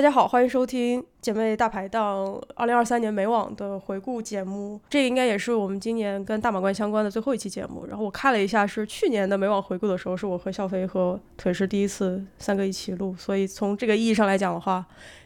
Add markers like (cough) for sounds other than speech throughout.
大家好，欢迎收听姐妹大排档二零二三年美网的回顾节目。这应该也是我们今年跟大满贯相关的最后一期节目。然后我看了一下，是去年的美网回顾的时候，是我和笑飞和腿是第一次三个一起录，所以从这个意义上来讲的话，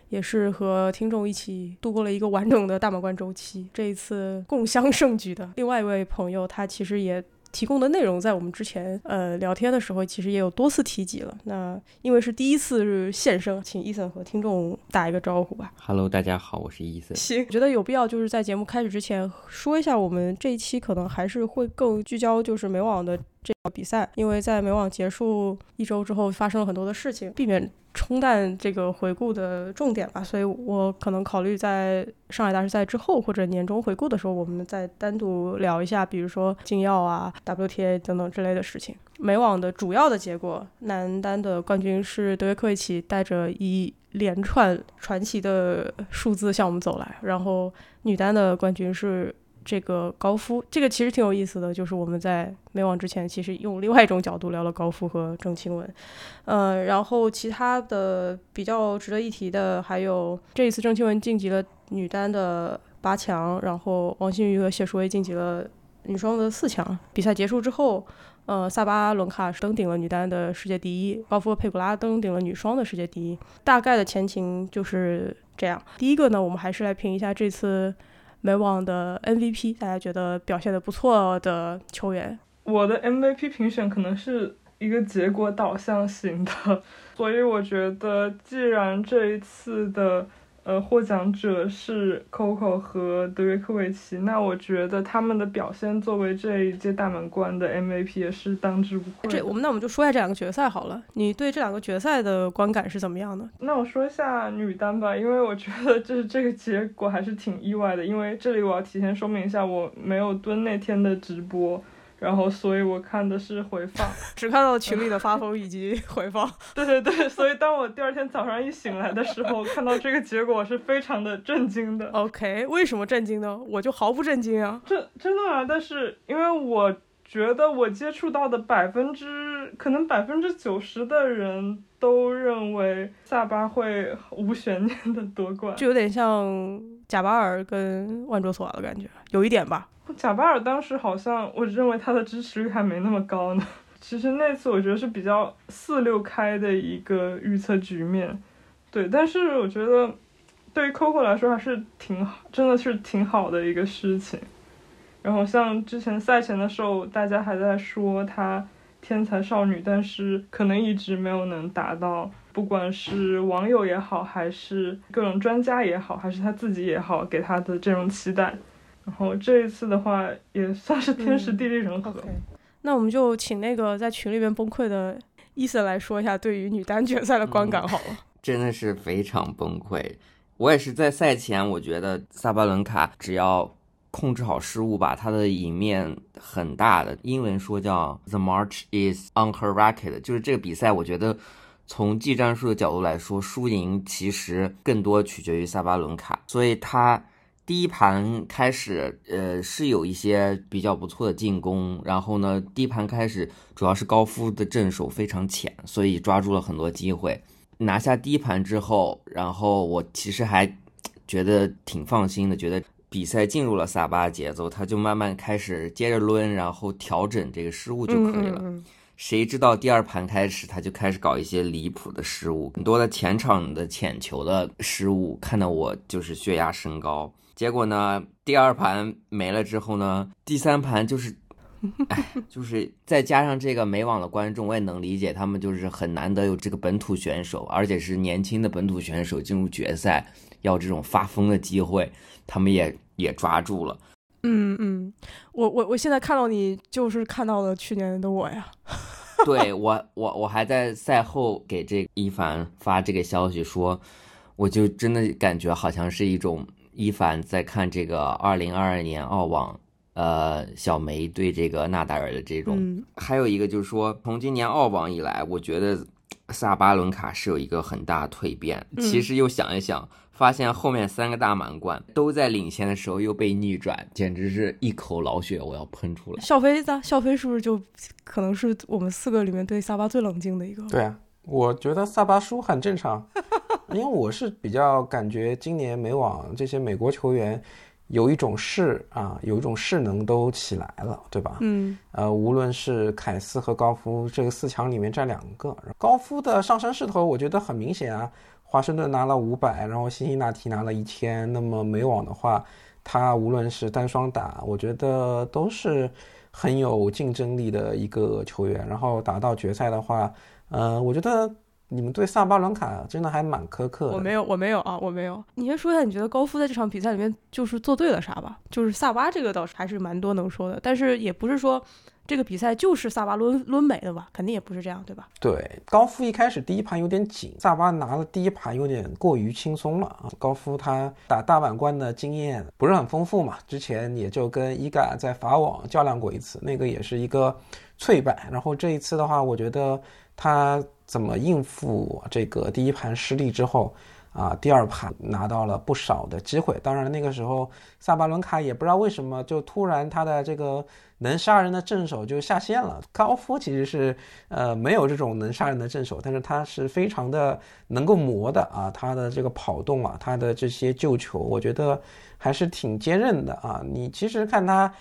也是和听众一起度过了一个完整的大满贯周期。这一次共襄盛举的另外一位朋友，他其实也。提供的内容在我们之前呃聊天的时候，其实也有多次提及了。那因为是第一次现身，请伊森和听众打一个招呼吧。Hello，大家好，我是伊森。行，我觉得有必要就是在节目开始之前说一下，我们这一期可能还是会更聚焦就是美网的这个比赛，因为在美网结束一周之后发生了很多的事情，避免。冲淡这个回顾的重点吧，所以我可能考虑在上海大师赛之后或者年终回顾的时候，我们再单独聊一下，比如说禁药啊、WTA 等等之类的事情。美网的主要的结果，男单的冠军是德约科维奇，带着一连串传奇的数字向我们走来，然后女单的冠军是。这个高夫，这个其实挺有意思的，就是我们在没网之前，其实用另外一种角度聊了高夫和郑钦文，呃，然后其他的比较值得一提的，还有这一次郑钦文晋级了女单的八强，然后王欣瑜和谢淑薇晋级了女双的四强。比赛结束之后，呃，萨巴伦卡登顶了女单的世界第一，高夫和佩古拉登顶了女双的世界第一。大概的前情就是这样。第一个呢，我们还是来评一下这次。美网的 MVP，大家觉得表现的不错的球员。我的 MVP 评选可能是一个结果导向型的，所以我觉得，既然这一次的。呃，获奖者是 Coco 和德约科维奇，那我觉得他们的表现作为这一届大满贯的 MVP 也是当之无愧。这我们那我们就说一下这两个决赛好了，你对这两个决赛的观感是怎么样的？那我说一下女单吧，因为我觉得就是这个结果还是挺意外的，因为这里我要提前说明一下，我没有蹲那天的直播。然后，所以我看的是回放，(laughs) 只看到群里的发疯以及回放。(laughs) 对对对，所以当我第二天早上一醒来的时候，看到这个结果是非常的震惊的。OK，为什么震惊呢？我就毫不震惊啊。真真的啊，但是因为我觉得我接触到的百分之可能百分之九十的人都认为萨巴会无悬念的夺冠，就有点像贾巴尔跟万卓索的感觉，有一点吧。贾巴尔当时好像，我认为他的支持率还没那么高呢。(laughs) 其实那次我觉得是比较四六开的一个预测局面，对。但是我觉得对于 Coco 来说还是挺好，真的是挺好的一个事情。然后像之前赛前的时候，大家还在说她天才少女，但是可能一直没有能达到，不管是网友也好，还是各种专家也好，还是她自己也好，给她的这种期待。然后这一次的话，也算是天时地利人和。那我们就请那个在群里面崩溃的伊森来说一下对于女单决赛的观感好了。真的是非常崩溃。我也是在赛前，我觉得萨巴伦卡只要控制好失误吧，她的赢面很大的。英文说叫 The march is on her racket，就是这个比赛，我觉得从技战术的角度来说，输赢其实更多取决于萨巴伦卡，所以她。第一盘开始，呃，是有一些比较不错的进攻。然后呢，第一盘开始主要是高夫的正手非常浅，所以抓住了很多机会。拿下第一盘之后，然后我其实还觉得挺放心的，觉得比赛进入了萨巴节奏，他就慢慢开始接着抡，然后调整这个失误就可以了。谁知道第二盘开始，他就开始搞一些离谱的失误，很多的前场的浅球的失误，看得我就是血压升高。结果呢？第二盘没了之后呢？第三盘就是，(laughs) 哎，就是再加上这个美网的观众，我也能理解他们就是很难得有这个本土选手，而且是年轻的本土选手进入决赛，要这种发疯的机会，他们也也抓住了。嗯嗯，我我我现在看到你，就是看到了去年的我呀。对我我我还在赛后给这一凡发这个消息说，我就真的感觉好像是一种。一凡在看这个二零二二年澳网，呃，小梅对这个纳达尔的这种，还有一个就是说，从今年澳网以来，我觉得萨巴伦卡是有一个很大蜕变。其实又想一想，发现后面三个大满贯都在领先的时候又被逆转，简直是一口老血我要喷出来。笑飞子，笑飞是不是就可能是我们四个里面对萨巴最冷静的一个？对啊，我觉得萨巴输很正常。(laughs) 因为我是比较感觉今年美网这些美国球员有一种势啊，有一种势能都起来了，对吧？嗯，呃，无论是凯斯和高夫这个四强里面占两个，高夫的上升势头我觉得很明显啊。华盛顿拿了五百，然后辛辛那提拿了一千，那么美网的话，他无论是单双打，我觉得都是很有竞争力的一个球员。然后打到决赛的话，呃，我觉得你们对萨巴伦卡真的还蛮苛刻的。我没有，我没有啊，我没有。你先说一下，你觉得高夫在这场比赛里面就是做对了啥吧？就是萨巴这个倒是还是蛮多能说的，但是也不是说。这个比赛就是萨巴抡抡没的吧？肯定也不是这样，对吧？对，高夫一开始第一盘有点紧，萨巴拿了第一盘有点过于轻松了啊。高夫他打大满贯的经验不是很丰富嘛，之前也就跟伊嘎在法网较量过一次，那个也是一个脆败。然后这一次的话，我觉得他怎么应付这个第一盘失利之后。啊，第二盘拿到了不少的机会。当然，那个时候萨巴伦卡也不知道为什么就突然他的这个能杀人的正手就下线了。高夫其实是呃没有这种能杀人的正手，但是他是非常的能够磨的啊，他的这个跑动啊，他的这些救球，我觉得还是挺坚韧的啊。你其实看他。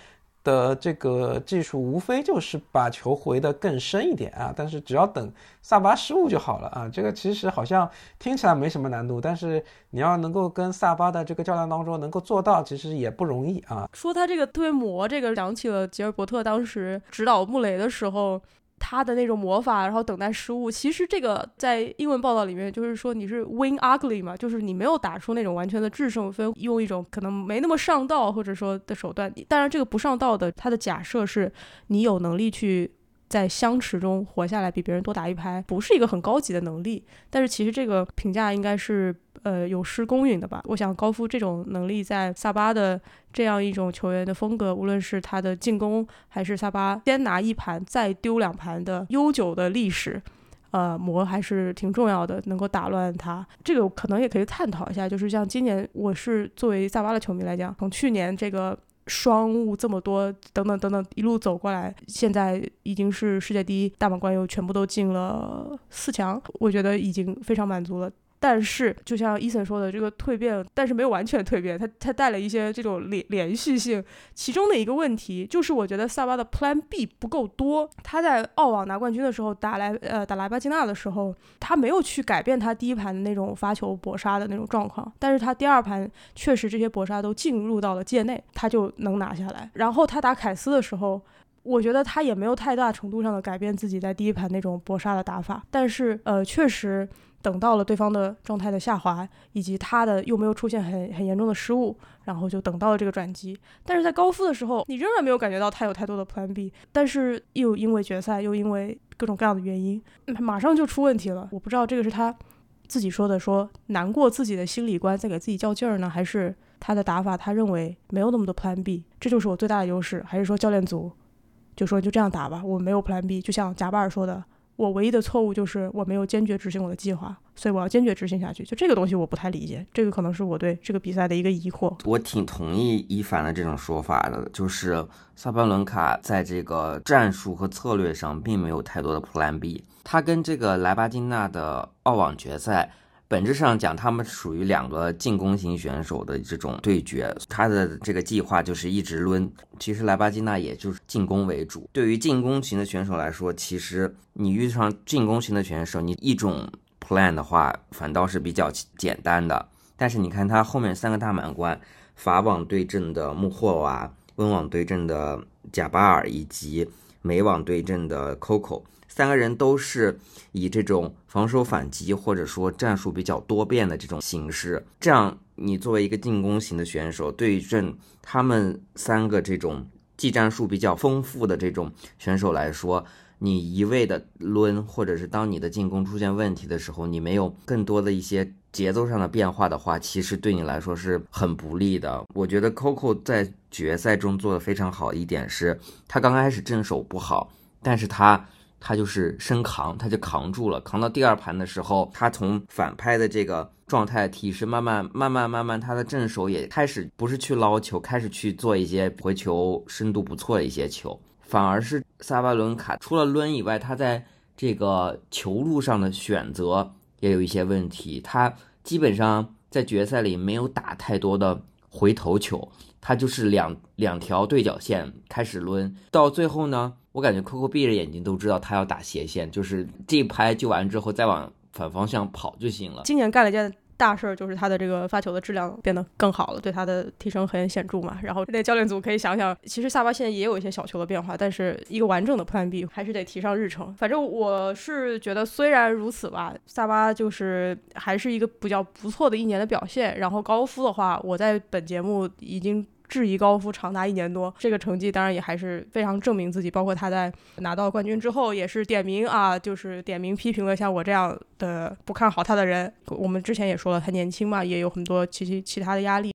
的这个技术无非就是把球回得更深一点啊，但是只要等萨巴失误就好了啊。这个其实好像听起来没什么难度，但是你要能够跟萨巴的这个较量当中能够做到，其实也不容易啊。说他这个特别磨，这个想起了吉尔伯特当时指导穆雷的时候。他的那种魔法，然后等待失误。其实这个在英文报道里面就是说你是 win ugly 嘛，就是你没有打出那种完全的制胜分，用一种可能没那么上道或者说的手段。当然，这个不上道的，他的假设是你有能力去在相持中活下来，比别人多打一拍，不是一个很高级的能力。但是其实这个评价应该是。呃，有失公允的吧？我想高夫这种能力，在萨巴的这样一种球员的风格，无论是他的进攻，还是萨巴先拿一盘再丢两盘的悠久的历史，呃，磨还是挺重要的，能够打乱他。这个可能也可以探讨一下，就是像今年，我是作为萨巴的球迷来讲，从去年这个双雾这么多等等等等一路走过来，现在已经是世界第一，大满贯又全部都进了四强，我觉得已经非常满足了。但是，就像伊森说的，这个蜕变，但是没有完全蜕变，他他带了一些这种连连续性。其中的一个问题就是，我觉得萨巴的 Plan B 不够多。他在澳网拿冠军的时候，打莱呃打莱巴金纳的时候，他没有去改变他第一盘的那种发球搏杀的那种状况。但是他第二盘确实这些搏杀都进入到了界内，他就能拿下来。然后他打凯斯的时候，我觉得他也没有太大程度上的改变自己在第一盘那种搏杀的打法。但是呃，确实。等到了对方的状态的下滑，以及他的又没有出现很很严重的失误，然后就等到了这个转机。但是在高夫的时候，你仍然没有感觉到他有太多的 Plan B。但是又因为决赛，又因为各种各样的原因，马上就出问题了。我不知道这个是他自己说的，说难过自己的心理关在给自己较劲儿呢，还是他的打法他认为没有那么多 Plan B，这就是我最大的优势，还是说教练组就说就这样打吧，我没有 Plan B，就像贾巴尔说的。我唯一的错误就是我没有坚决执行我的计划，所以我要坚决执行下去。就这个东西我不太理解，这个可能是我对这个比赛的一个疑惑。我挺同意伊凡的这种说法的，就是萨巴伦卡在这个战术和策略上并没有太多的 Plan B，他跟这个莱巴金娜的澳网决赛。本质上讲，他们属于两个进攻型选手的这种对决。他的这个计划就是一直抡。其实莱巴金纳也就是进攻为主。对于进攻型的选手来说，其实你遇上进攻型的选手，你一种 plan 的话，反倒是比较简单的。但是你看他后面三个大满贯，法网对阵的穆霍娃，温网对阵的贾巴尔，以及美网对阵的 Coco。三个人都是以这种防守反击，或者说战术比较多变的这种形式。这样，你作为一个进攻型的选手，对阵他们三个这种技战术比较丰富的这种选手来说，你一味的抡，或者是当你的进攻出现问题的时候，你没有更多的一些节奏上的变化的话，其实对你来说是很不利的。我觉得 Coco 在决赛中做的非常好一点是，他刚开始正手不好，但是他。他就是生扛，他就扛住了。扛到第二盘的时候，他从反拍的这个状态提升，慢慢、慢慢、慢慢，他的正手也开始不是去捞球，开始去做一些回球深度不错的一些球。反而是萨巴伦卡除了抡以外，他在这个球路上的选择也有一些问题。他基本上在决赛里没有打太多的回头球，他就是两两条对角线开始抡，到最后呢，我感觉 Coco 闭着眼睛都知道他要打斜线，就是这一拍救完之后再往反方向跑就行了。今年干了一件。大事儿就是他的这个发球的质量变得更好了，对他的提升很显著嘛。然后那教练组可以想想，其实萨巴现在也有一些小球的变化，但是一个完整的 Plan B 还是得提上日程。反正我是觉得，虽然如此吧，萨巴就是还是一个比较不错的一年的表现。然后高夫的话，我在本节目已经。质疑高夫长达一年多，这个成绩当然也还是非常证明自己。包括他在拿到冠军之后，也是点名啊，就是点名批评了像我这样的不看好他的人。我们之前也说了，他年轻嘛，也有很多其其其他的压力。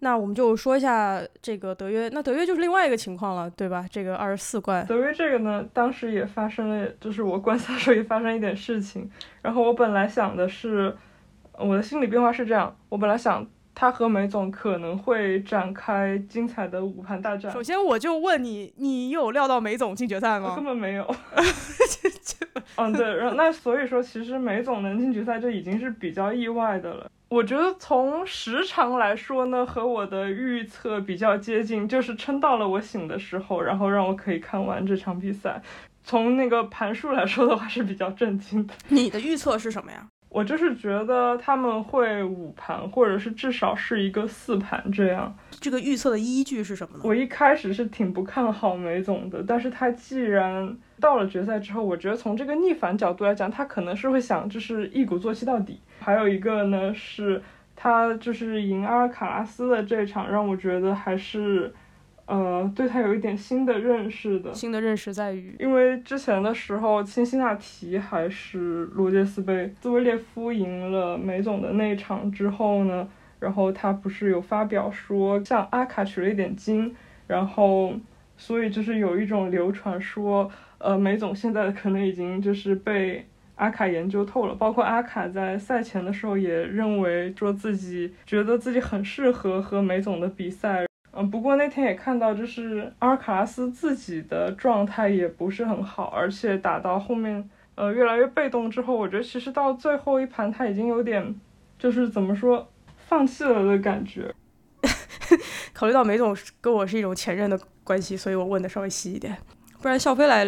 那我们就说一下这个德约，那德约就是另外一个情况了，对吧？这个二十四冠，德约这个呢，当时也发生了，就是我观赛时候也发生一点事情。然后我本来想的是，我的心理变化是这样，我本来想。他和梅总可能会展开精彩的五盘大战。首先，我就问你，你有料到梅总进决赛吗？根本没有。(laughs) 嗯，对。然后那所以说，其实梅总能进决赛，这已经是比较意外的了。我觉得从时长来说呢，和我的预测比较接近，就是撑到了我醒的时候，然后让我可以看完这场比赛。从那个盘数来说的话，是比较震惊的。你的预测是什么呀？我就是觉得他们会五盘，或者是至少是一个四盘这样。这个预测的依据是什么呢？我一开始是挺不看好梅总的，但是他既然到了决赛之后，我觉得从这个逆反角度来讲，他可能是会想就是一鼓作气到底。还有一个呢，是他就是赢阿尔卡拉斯的这场，让我觉得还是。呃，对他有一点新的认识的。新的认识在于，因为之前的时候，辛辛那提还是罗杰斯杯，兹维列夫赢了梅总的那一场之后呢，然后他不是有发表说向阿卡取了一点经，然后所以就是有一种流传说，呃，梅总现在可能已经就是被阿卡研究透了，包括阿卡在赛前的时候也认为说自己觉得自己很适合和梅总的比赛。嗯，不过那天也看到，就是阿尔卡拉斯自己的状态也不是很好，而且打到后面，呃，越来越被动之后，我觉得其实到最后一盘他已经有点，就是怎么说，放弃了的感觉。(laughs) 考虑到梅总跟我是一种前任的关系，所以我问的稍微细一点，不然笑飞来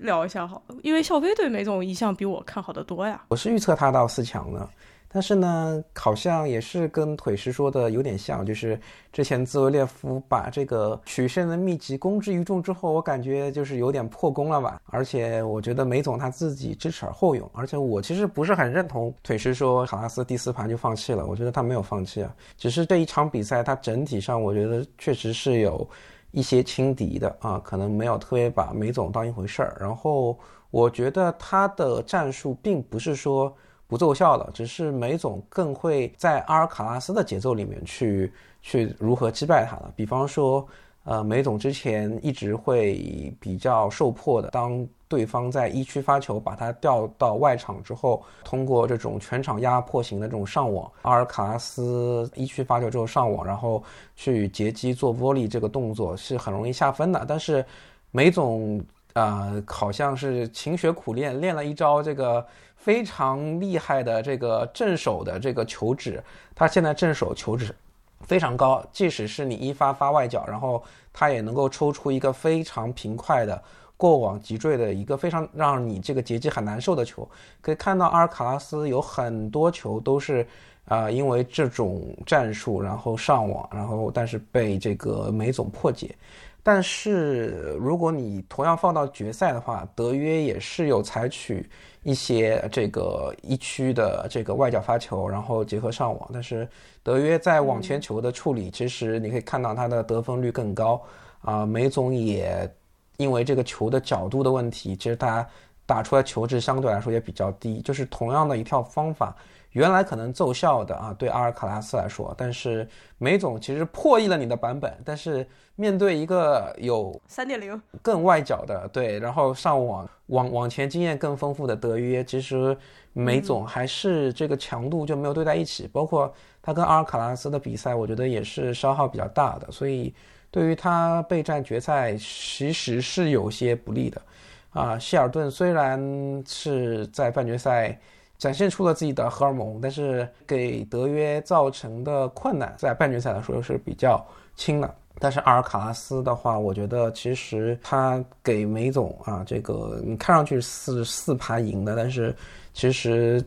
聊一下好了，因为笑飞对梅总一向比我看好的多呀。我是预测他到四强的。但是呢，好像也是跟腿师说的有点像，就是之前兹维列夫把这个取胜的秘籍公之于众之后，我感觉就是有点破功了吧。而且我觉得梅总他自己知耻而后勇，而且我其实不是很认同腿师说卡拉斯第四盘就放弃了，我觉得他没有放弃啊，只是这一场比赛他整体上我觉得确实是有一些轻敌的啊，可能没有特别把梅总当一回事儿。然后我觉得他的战术并不是说。不奏效了，只是梅总更会在阿尔卡拉斯的节奏里面去去如何击败他了。比方说，呃，梅总之前一直会比较受迫的，当对方在一区发球，把他调到外场之后，通过这种全场压迫型的这种上网，阿尔卡拉斯一区发球之后上网，然后去截击做玻璃这个动作是很容易下分的。但是梅总啊，好像是勤学苦练，练了一招这个。非常厉害的这个正手的这个球指，他现在正手球指非常高，即使是你一发发外角，然后他也能够抽出一个非常平快的过网急坠的一个非常让你这个截击很难受的球。可以看到阿尔卡拉斯有很多球都是啊，因为这种战术然后上网，然后但是被这个梅总破解。但是如果你同样放到决赛的话，德约也是有采取。一些这个一区的这个外角发球，然后结合上网，但是德约在网前球的处理，其实你可以看到他的得分率更高啊。梅总也因为这个球的角度的问题，其实他打出来球质相对来说也比较低。就是同样的一套方法，原来可能奏效的啊，对阿尔卡拉斯来说，但是梅总其实破译了你的版本，但是。面对一个有三点零更外角的对，然后上网往往前经验更丰富的德约，其实梅总还是这个强度就没有对在一起。包括他跟阿尔卡拉斯的比赛，我觉得也是消耗比较大的，所以对于他备战决赛其实是有些不利的。啊，希尔顿虽然是在半决赛展现出了自己的荷尔蒙，但是给德约造成的困难在半决赛的时候是比较轻的。但是阿尔卡拉斯的话，我觉得其实他给梅总啊，这个你看上去是四盘赢的，但是其实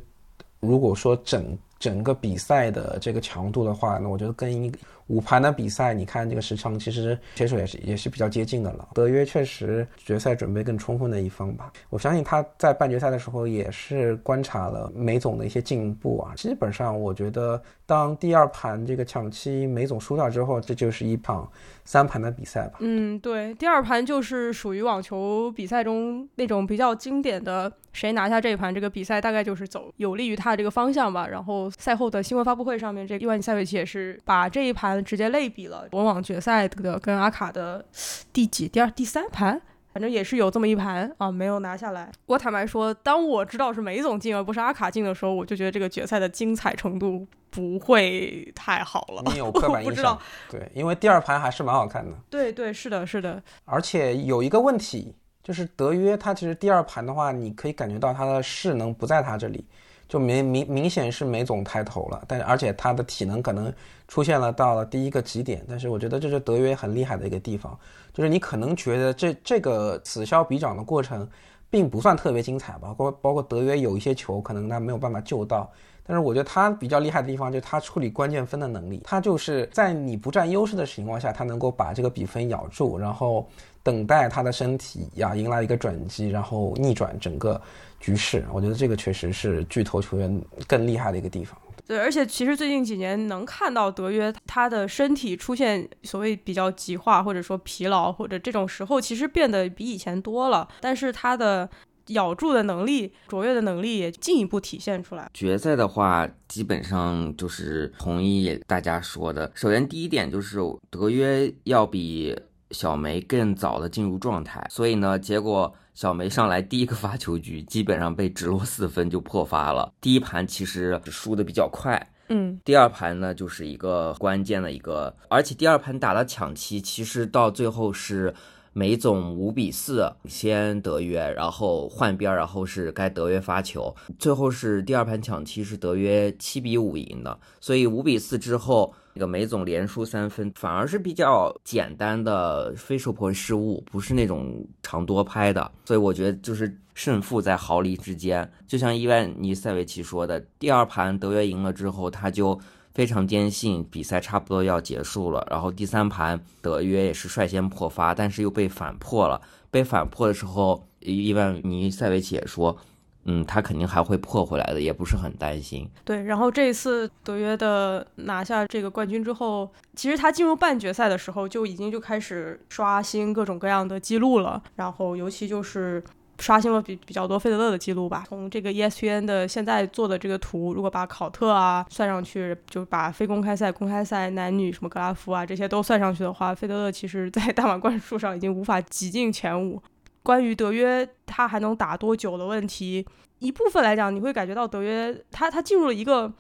如果说整整个比赛的这个强度的话，那我觉得跟一个。五盘的比赛，你看这个时长，其实选手也是也是比较接近的了。德约确实决赛准备更充分的一方吧。我相信他在半决赛的时候也是观察了梅总的一些进步啊。基本上，我觉得当第二盘这个抢七梅总输掉之后，这就是一场三盘的比赛吧。嗯，对，第二盘就是属于网球比赛中那种比较经典的，谁拿下这一盘，这个比赛大概就是走有利于他的这个方向吧。然后赛后的新闻发布会上面，这个伊万尼塞维奇也是把这一盘。直接类比了文网决赛的跟阿卡的第几、第二、第三盘，反正也是有这么一盘啊，没有拿下来。我坦白说，当我知道是梅总进而不是阿卡进的时候，我就觉得这个决赛的精彩程度不会太好了。你有刻板 (laughs) 印象？对，因为第二盘还是蛮好看的。对对，是的，是的。而且有一个问题，就是德约他其实第二盘的话，你可以感觉到他的势能不在他这里。就明明明显是梅总抬头了，但是而且他的体能可能出现了到了第一个极点，但是我觉得这是德约很厉害的一个地方，就是你可能觉得这这个此消彼长的过程并不算特别精彩吧，包括包括德约有一些球可能他没有办法救到，但是我觉得他比较厉害的地方就是他处理关键分的能力，他就是在你不占优势的情况下，他能够把这个比分咬住，然后等待他的身体呀迎来一个转机，然后逆转整个。局势，我觉得这个确实是巨头球员更厉害的一个地方。对，而且其实最近几年能看到德约他的身体出现所谓比较极化，或者说疲劳，或者这种时候，其实变得比以前多了。但是他的咬住的能力、卓越的能力也进一步体现出来。决赛的话，基本上就是同意大家说的。首先，第一点就是德约要比小梅更早的进入状态，所以呢，结果。小梅上来第一个发球局，基本上被直落四分就破发了。第一盘其实输的比较快，嗯，第二盘呢就是一个关键的一个，而且第二盘打了抢七，其实到最后是梅总五比四先德约，然后换边，然后是该德约发球，最后是第二盘抢七是德约七比五赢的，所以五比四之后。这个梅总连输三分，反而是比较简单的非受迫失误，不是那种长多拍的，所以我觉得就是胜负在毫厘之间。就像伊万尼塞维奇说的，第二盘德约赢了之后，他就非常坚信比赛差不多要结束了。然后第三盘德约也是率先破发，但是又被反破了。被反破的时候，伊万尼塞维奇也说。嗯，他肯定还会破回来的，也不是很担心。对，然后这一次德约的拿下这个冠军之后，其实他进入半决赛的时候就已经就开始刷新各种各样的记录了。然后尤其就是刷新了比比较多费德勒的记录吧。从这个 ESPN 的现在做的这个图，如果把考特啊算上去，就把非公开赛、公开赛、男女什么格拉夫啊这些都算上去的话，费德勒其实在大满贯数上已经无法挤进前五。关于德约他还能打多久的问题，一部分来讲，你会感觉到德约他他进入了一个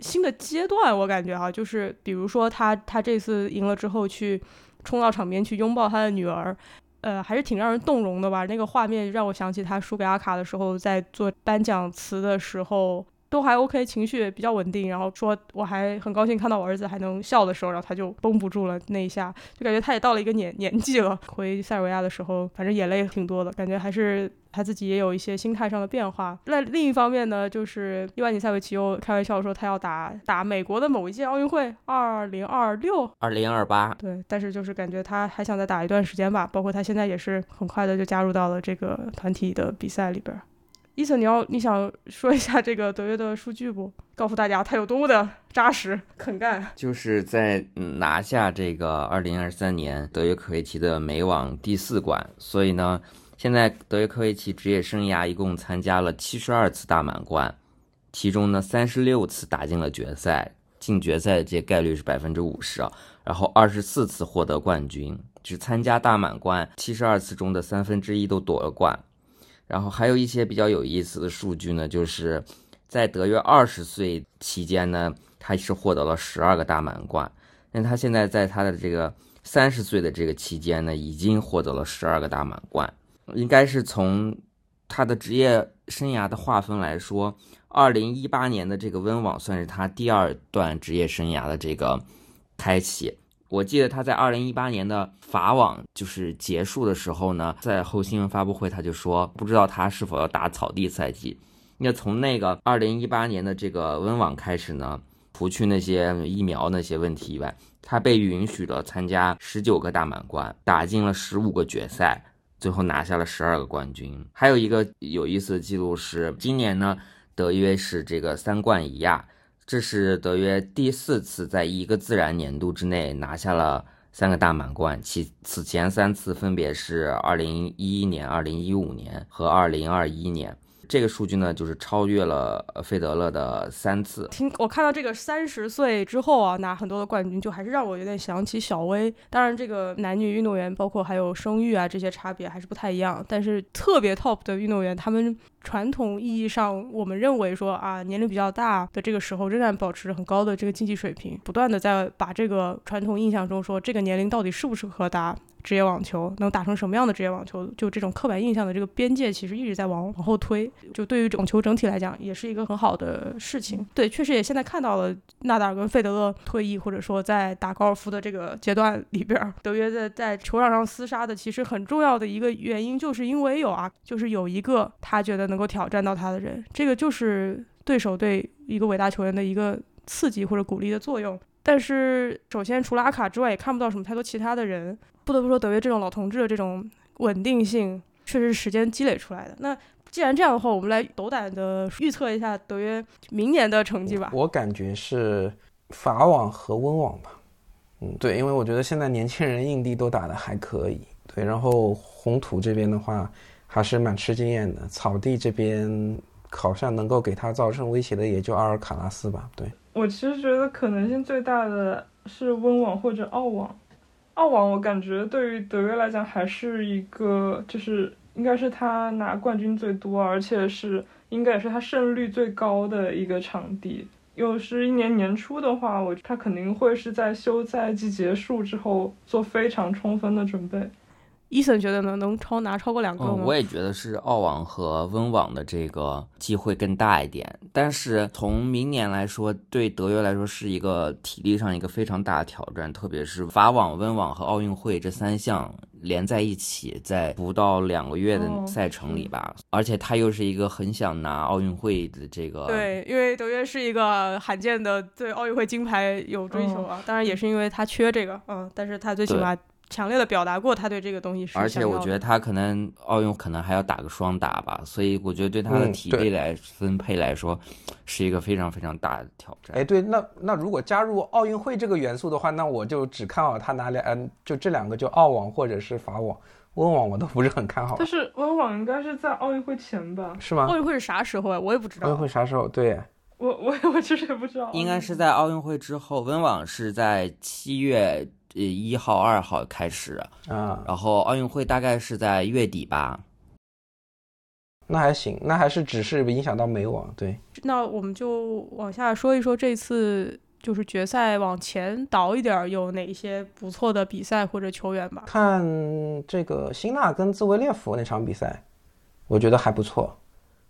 新的阶段。我感觉哈，就是比如说他他这次赢了之后去冲到场边去拥抱他的女儿，呃，还是挺让人动容的吧。那个画面让我想起他输给阿卡的时候，在做颁奖词的时候。都还 OK，情绪比较稳定，然后说我还很高兴看到我儿子还能笑的时候，然后他就绷不住了那一下，就感觉他也到了一个年年纪了。回塞尔维亚的时候，反正眼泪挺多的，感觉还是他自己也有一些心态上的变化。那另一方面呢，就是伊万尼塞维奇又开玩笑说他要打打美国的某一届奥运会，二零二六、二零二八，对，但是就是感觉他还想再打一段时间吧，包括他现在也是很快的就加入到了这个团体的比赛里边。伊森，你要你想说一下这个德约的数据不？告诉大家他有多么的扎实肯干。就是在拿下这个二零二三年德约科维奇的美网第四冠，所以呢，现在德约科维奇职业生涯一共参加了七十二次大满贯，其中呢三十六次打进了决赛，进决赛的这概率是百分之五十啊。然后二十四次获得冠军，只参加大满贯七十二次中的三分之一都夺了冠。然后还有一些比较有意思的数据呢，就是在德约二十岁期间呢，他是获得了十二个大满贯。那他现在在他的这个三十岁的这个期间呢，已经获得了十二个大满贯。应该是从他的职业生涯的划分来说，二零一八年的这个温网算是他第二段职业生涯的这个开启。我记得他在二零一八年的法网就是结束的时候呢，在后新闻发布会他就说，不知道他是否要打草地赛季。那从那个二零一八年的这个温网开始呢，除去那些疫苗那些问题以外，他被允许了参加十九个大满贯，打进了十五个决赛，最后拿下了十二个冠军。还有一个有意思的记录是，今年呢，德约是这个三冠一亚。这是德约第四次在一个自然年度之内拿下了三个大满贯，其此前三次分别是二零一一年、二零一五年和二零二一年。这个数据呢，就是超越了费德勒的三次。听我看到这个三十岁之后啊，拿很多的冠军，就还是让我有点想起小威。当然，这个男女运动员，包括还有生育啊这些差别还是不太一样。但是特别 top 的运动员，他们传统意义上我们认为说啊，年龄比较大的这个时候，仍然保持着很高的这个竞技水平，不断的在把这个传统印象中说这个年龄到底适不适合打。职业网球能打成什么样的职业网球？就这种刻板印象的这个边界，其实一直在往往后推。就对于网球整体来讲，也是一个很好的事情。对，确实也现在看到了纳达尔跟费德勒退役，或者说在打高尔夫的这个阶段里边，德约在在球场上厮杀的，其实很重要的一个原因，就是因为有啊，就是有一个他觉得能够挑战到他的人，这个就是对手对一个伟大球员的一个刺激或者鼓励的作用。但是，首先除了阿卡之外，也看不到什么太多其他的人。不得不说，德约这种老同志的这种稳定性，确实是时间积累出来的。那既然这样的话，我们来斗胆的预测一下德约明年的成绩吧。我感觉是法网和温网吧。嗯，对，因为我觉得现在年轻人硬地都打得还可以。对，然后红土这边的话，还是蛮吃经验的。草地这边好像能够给他造成威胁的，也就阿尔卡拉斯吧。对。我其实觉得可能性最大的是温网或者澳网，澳网我感觉对于德约来讲还是一个，就是应该是他拿冠军最多，而且是应该也是他胜率最高的一个场地。又是一年年初的话，我他肯定会是在休赛季结束之后做非常充分的准备。伊森觉得呢，能超拿超过两个吗？我也觉得是澳网和温网的这个机会更大一点。但是从明年来说，对德约来说是一个体力上一个非常大的挑战，特别是法网、温网和奥运会这三项连在一起，在不到两个月的赛程里吧。而且他又是一个很想拿奥运会的这个。对，因为德约是一个罕见的对奥运会金牌有追求啊。当然也是因为他缺这个，嗯，但是他最起码。强烈的表达过他对这个东西是，而且我觉得他可能奥运可能还要打个双打吧，所以我觉得对他的体力来分配来说，是一个非常非常大的挑战。哎，对，那那如果加入奥运会这个元素的话，那我就只看好他拿两，嗯，就这两个，就澳网或者是法网，温网我都不是很看好。但是温网应该是在奥运会前吧？是吗？奥运会是啥时候啊？我也不知道。奥运会啥时候？对。我我我其实也不知道。应该是在奥运会之后，温网是在七月。呃，一号、二号开始啊，然后奥运会大概是在月底吧。那还行，那还是只是影响到美网对。那我们就往下说一说这次就是决赛往前倒一点，有哪些不错的比赛或者球员吧？看这个辛纳跟兹维列夫那场比赛，我觉得还不错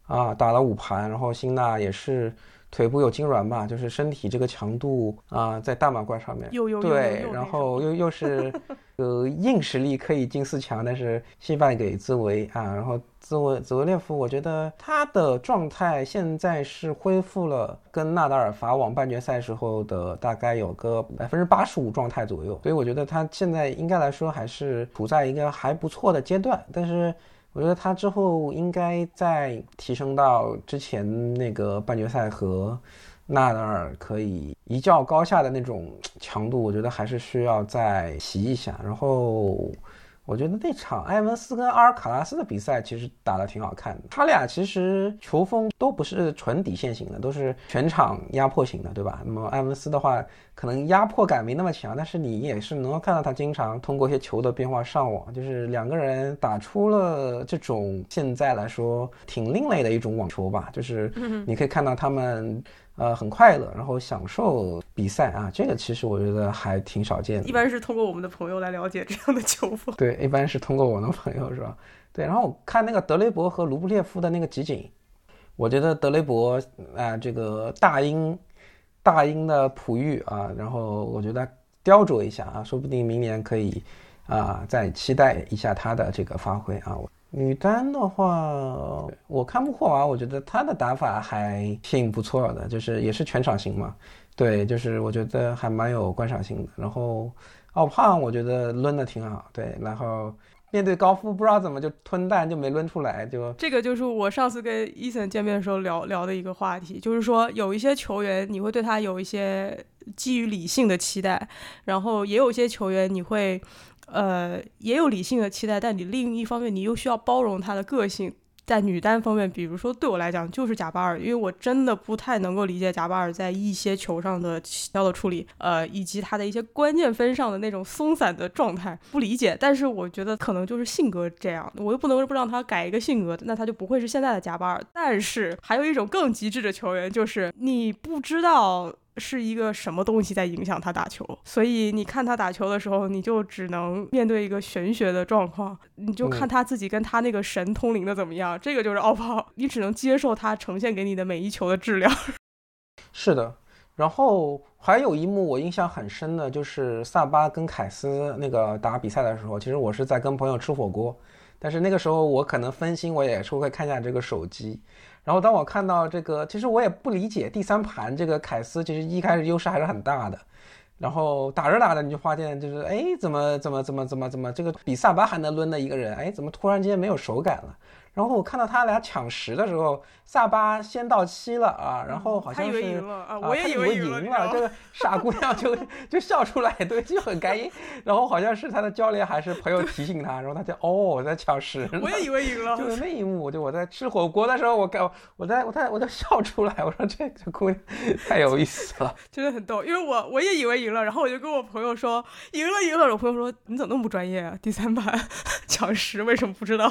啊，打了五盘，然后辛纳也是。腿部有痉挛吧，就是身体这个强度啊，在大满贯上面，对，然后又又是 (laughs) 呃硬实力可以进四强，但是惜败给兹维啊，然后兹维兹维列夫，我觉得他的状态现在是恢复了跟纳达尔法网半决赛时候的大概有个百分之八十五状态左右，所以我觉得他现在应该来说还是处在一个还不错的阶段，但是。我觉得他之后应该再提升到之前那个半决赛和纳达尔可以一较高下的那种强度，我觉得还是需要再洗一下，然后。我觉得那场埃文斯跟阿尔卡拉斯的比赛其实打得挺好看的。他俩其实球风都不是纯底线型的，都是全场压迫型的，对吧？那么埃文斯的话，可能压迫感没那么强，但是你也是能够看到他经常通过一些球的变化上网，就是两个人打出了这种现在来说挺另类的一种网球吧。就是你可以看到他们。呃，很快乐，然后享受比赛啊，这个其实我觉得还挺少见的。一般是通过我们的朋友来了解这样的球风。(laughs) 对，一般是通过我的朋友是吧？对，然后我看那个德雷伯和卢布列夫的那个集锦，我觉得德雷伯啊，这个大英大英的璞玉啊，然后我觉得雕琢一下啊，说不定明年可以啊再期待一下他的这个发挥啊。女单的话，我看穆霍娃，我觉得她的打法还挺不错的，就是也是全场型嘛。对，就是我觉得还蛮有观赏性的。然后奥胖，我觉得抡的挺好。对，然后面对高夫，不知道怎么就吞蛋就没抡出来，就这个就是我上次跟伊森见面的时候聊聊的一个话题，就是说有一些球员你会对他有一些基于理性的期待，然后也有一些球员你会。呃，也有理性的期待，但你另一方面，你又需要包容他的个性。在女单方面，比如说对我来讲，就是贾巴尔，因为我真的不太能够理解贾巴尔在一些球上的起到的处理，呃，以及他的一些关键分上的那种松散的状态，不理解。但是我觉得可能就是性格这样，我又不能不让他改一个性格，那他就不会是现在的贾巴尔。但是还有一种更极致的球员，就是你不知道。是一个什么东西在影响他打球？所以你看他打球的时候，你就只能面对一个玄学的状况，你就看他自己跟他那个神通灵的怎么样。这个就是奥炮，你只能接受他呈现给你的每一球的质量。(laughs) 是的，然后还有一幕我印象很深的就是萨巴跟凯斯那个打比赛的时候，其实我是在跟朋友吃火锅，但是那个时候我可能分心，我也是会看一下这个手机。然后当我看到这个，其实我也不理解第三盘这个凯斯，其实一开始优势还是很大的，然后打着打着你就发现，就是哎，怎么怎么怎么怎么怎么这个比萨巴还能抡的一个人，哎，怎么突然间没有手感了？然后我看到他俩抢十的时候，萨巴先到七了啊，然后好像是啊，我也以为赢了，这个傻姑娘就 (laughs) 就笑出来，对，就很开心。然后好像是他的教练还是朋友提醒他，然后他就哦，我在抢十，我也以为赢了。(laughs) 就是那一幕，就我在吃火锅的时候，我感我在我在我在笑出来，我说这这姑娘 (laughs) 太有意思了，真的很逗。因为我我也以为赢了，然后我就跟我朋友说赢了赢了，我朋友说你怎么那么不专业啊？第三盘抢十为什么不知道？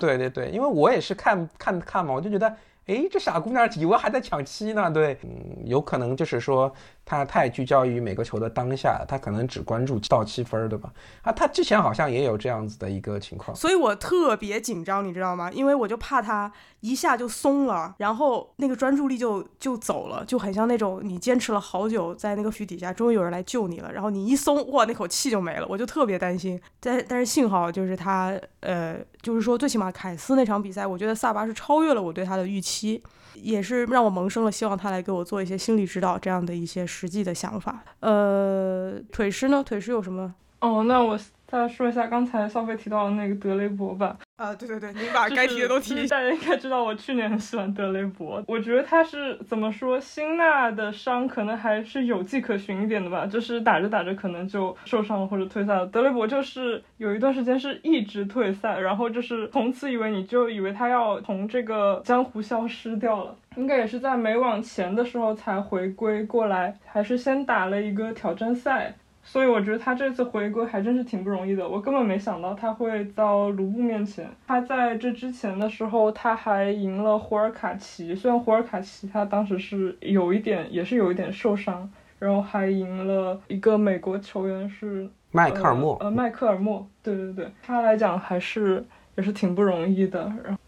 对对对，因为我也是看看看嘛，我就觉得。哎，这傻姑娘以为还在抢七呢，对，嗯，有可能就是说他太聚焦于每个球的当下，他可能只关注到七分，对吧？啊，他之前好像也有这样子的一个情况，所以我特别紧张，你知道吗？因为我就怕他一下就松了，然后那个专注力就就走了，就很像那种你坚持了好久在那个雨底下，终于有人来救你了，然后你一松，哇，那口气就没了，我就特别担心。但但是幸好就是他，呃，就是说最起码凯斯那场比赛，我觉得萨巴是超越了我对他的预期。期也是让我萌生了希望他来给我做一些心理指导这样的一些实际的想法。呃，腿师呢？腿师有什么？哦，那我。再说一下刚才消费提到的那个德雷伯吧。啊，对对对，你把该提的都提。大家应该知道，我去年很喜欢德雷伯。我觉得他是怎么说，辛纳的伤可能还是有迹可循一点的吧，就是打着打着可能就受伤了或者退赛了。德雷伯就是有一段时间是一直退赛，然后就是从此以为你就以为他要从这个江湖消失掉了。应该也是在美网前的时候才回归过来，还是先打了一个挑战赛。所以我觉得他这次回归还真是挺不容易的。我根本没想到他会到卢布面前。他在这之前的时候，他还赢了胡尔卡奇。虽然胡尔卡奇他当时是有一点，也是有一点受伤，然后还赢了一个美国球员是迈克尔莫。呃，麦克尔莫，对对对，他来讲还是也是挺不容易的。然后。